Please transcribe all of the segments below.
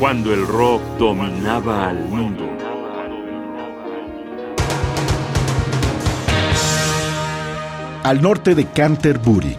cuando el rock dominaba al mundo. Al norte de Canterbury,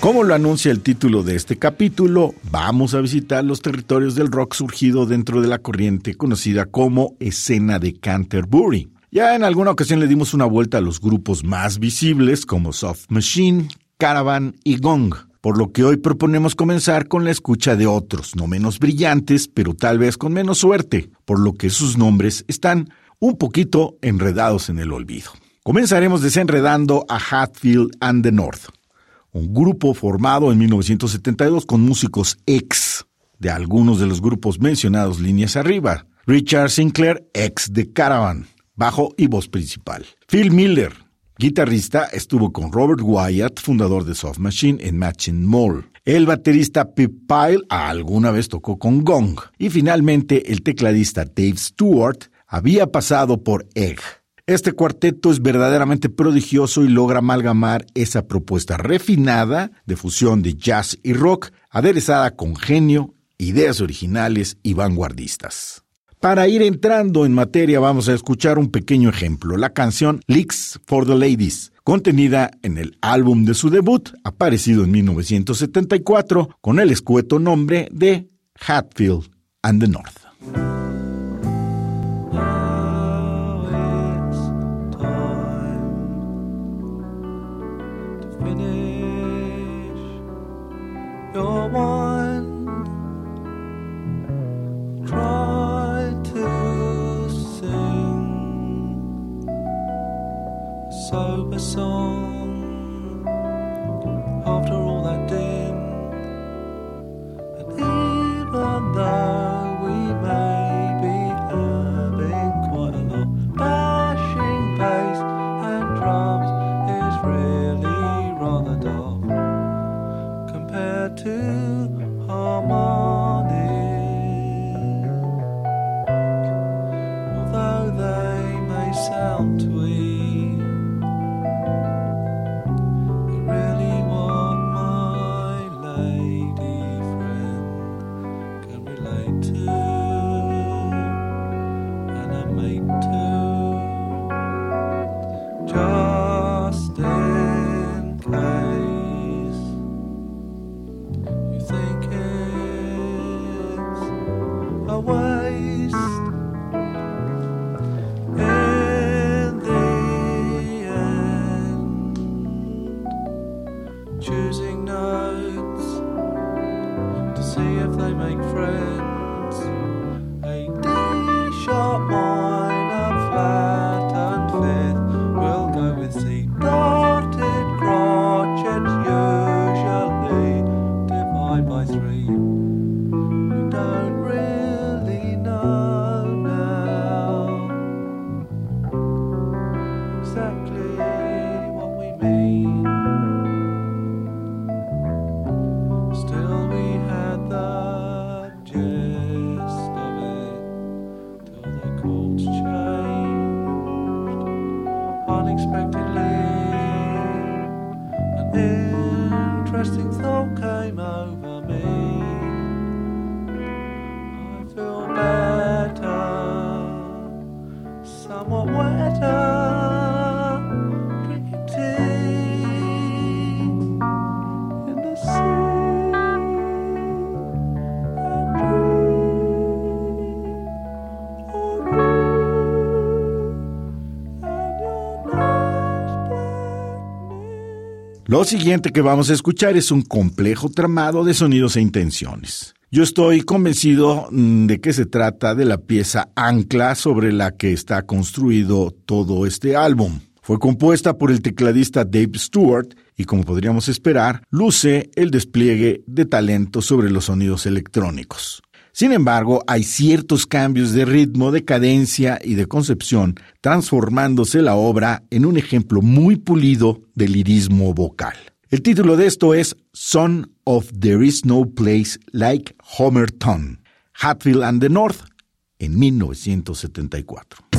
Como lo anuncia el título de este capítulo, vamos a visitar los territorios del rock surgido dentro de la corriente conocida como escena de Canterbury. Ya en alguna ocasión le dimos una vuelta a los grupos más visibles como Soft Machine, Caravan y Gong, por lo que hoy proponemos comenzar con la escucha de otros, no menos brillantes, pero tal vez con menos suerte, por lo que sus nombres están un poquito enredados en el olvido. Comenzaremos desenredando a Hatfield and the North un grupo formado en 1972 con músicos ex de algunos de los grupos mencionados líneas arriba. Richard Sinclair, ex de Caravan, bajo y voz principal. Phil Miller, guitarrista, estuvo con Robert Wyatt, fundador de Soft Machine, en Matching Mall. El baterista Pip Pyle alguna vez tocó con Gong. Y finalmente el tecladista Dave Stewart había pasado por Egg. Este cuarteto es verdaderamente prodigioso y logra amalgamar esa propuesta refinada de fusión de jazz y rock, aderezada con genio, ideas originales y vanguardistas. Para ir entrando en materia vamos a escuchar un pequeño ejemplo, la canción Licks for the Ladies, contenida en el álbum de su debut, aparecido en 1974, con el escueto nombre de Hatfield and the North. Lo siguiente que vamos a escuchar es un complejo tramado de sonidos e intenciones. Yo estoy convencido mm, de que se trata de la pieza ancla sobre la que está construido todo este álbum. Fue compuesta por el tecladista Dave Stewart y como podríamos esperar, luce el despliegue de talento sobre los sonidos electrónicos. Sin embargo, hay ciertos cambios de ritmo, de cadencia y de concepción, transformándose la obra en un ejemplo muy pulido de lirismo vocal. El título de esto es Son of There Is No Place Like Homerton, Hatfield and the North, en 1974.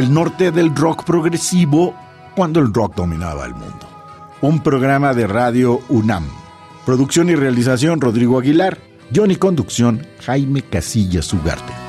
El norte del rock progresivo cuando el rock dominaba el mundo. Un programa de radio UNAM. Producción y realización Rodrigo Aguilar. John y conducción Jaime Casillas Ugarte.